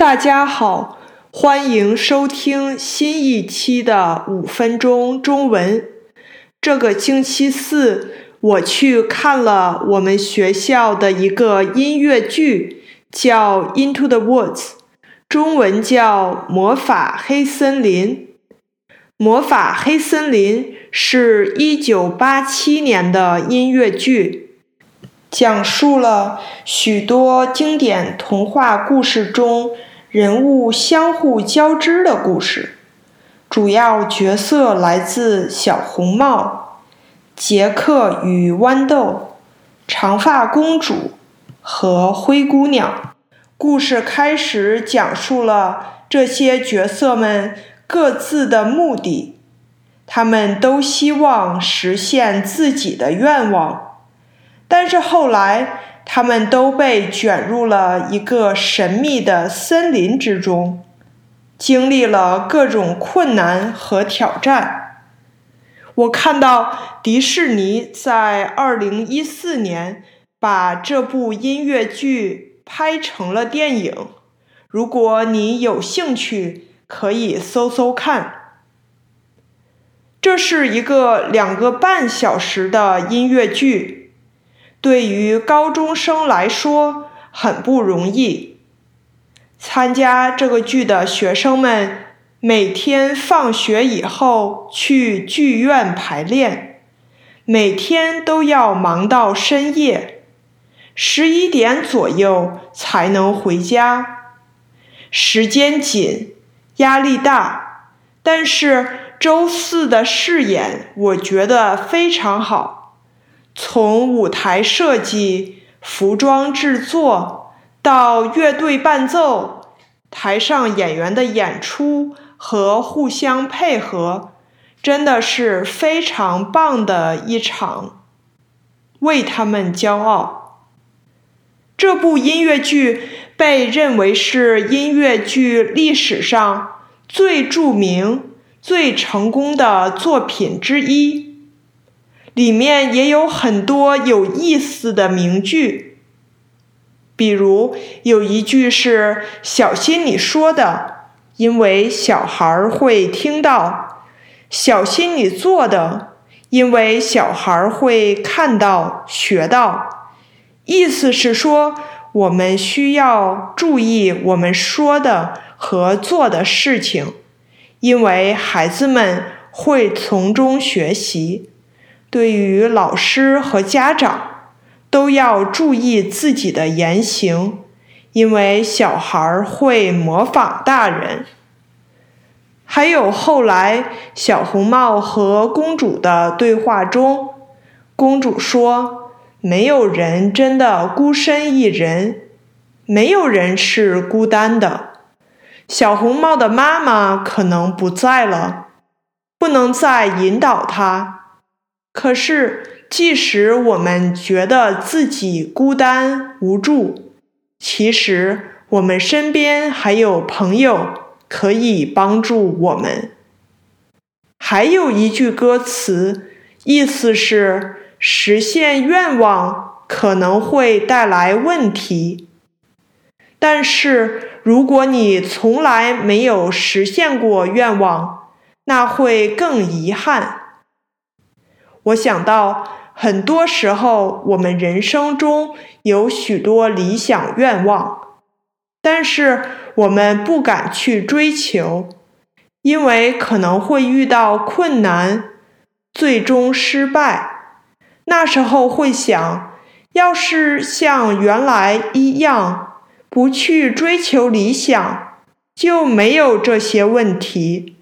大家好，欢迎收听新一期的五分钟中文。这个星期四，我去看了我们学校的一个音乐剧，叫《Into the Woods》，中文叫《魔法黑森林》。《魔法黑森林》是一九八七年的音乐剧，讲述了许多经典童话故事中。人物相互交织的故事，主要角色来自小红帽、杰克与豌豆、长发公主和灰姑娘。故事开始讲述了这些角色们各自的目的，他们都希望实现自己的愿望，但是后来。他们都被卷入了一个神秘的森林之中，经历了各种困难和挑战。我看到迪士尼在二零一四年把这部音乐剧拍成了电影。如果你有兴趣，可以搜搜看。这是一个两个半小时的音乐剧。对于高中生来说很不容易。参加这个剧的学生们每天放学以后去剧院排练，每天都要忙到深夜，十一点左右才能回家。时间紧，压力大，但是周四的试演我觉得非常好。从舞台设计、服装制作到乐队伴奏、台上演员的演出和互相配合，真的是非常棒的一场，为他们骄傲。这部音乐剧被认为是音乐剧历史上最著名、最成功的作品之一。里面也有很多有意思的名句，比如有一句是“小心你说的”，因为小孩会听到；“小心你做的”，因为小孩会看到、学到。意思是说，我们需要注意我们说的和做的事情，因为孩子们会从中学习。对于老师和家长，都要注意自己的言行，因为小孩会模仿大人。还有后来小红帽和公主的对话中，公主说：“没有人真的孤身一人，没有人是孤单的。”小红帽的妈妈可能不在了，不能再引导她。可是，即使我们觉得自己孤单无助，其实我们身边还有朋友可以帮助我们。还有一句歌词，意思是实现愿望可能会带来问题，但是如果你从来没有实现过愿望，那会更遗憾。我想到，很多时候我们人生中有许多理想愿望，但是我们不敢去追求，因为可能会遇到困难，最终失败。那时候会想，要是像原来一样，不去追求理想，就没有这些问题。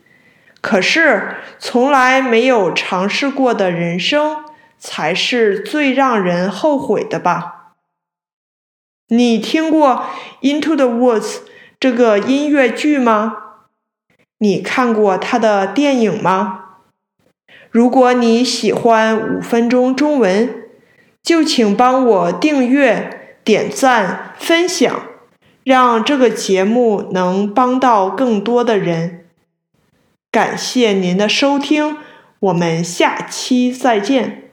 可是，从来没有尝试过的人生，才是最让人后悔的吧？你听过《Into the Woods》这个音乐剧吗？你看过它的电影吗？如果你喜欢五分钟中文，就请帮我订阅、点赞、分享，让这个节目能帮到更多的人。感谢您的收听，我们下期再见。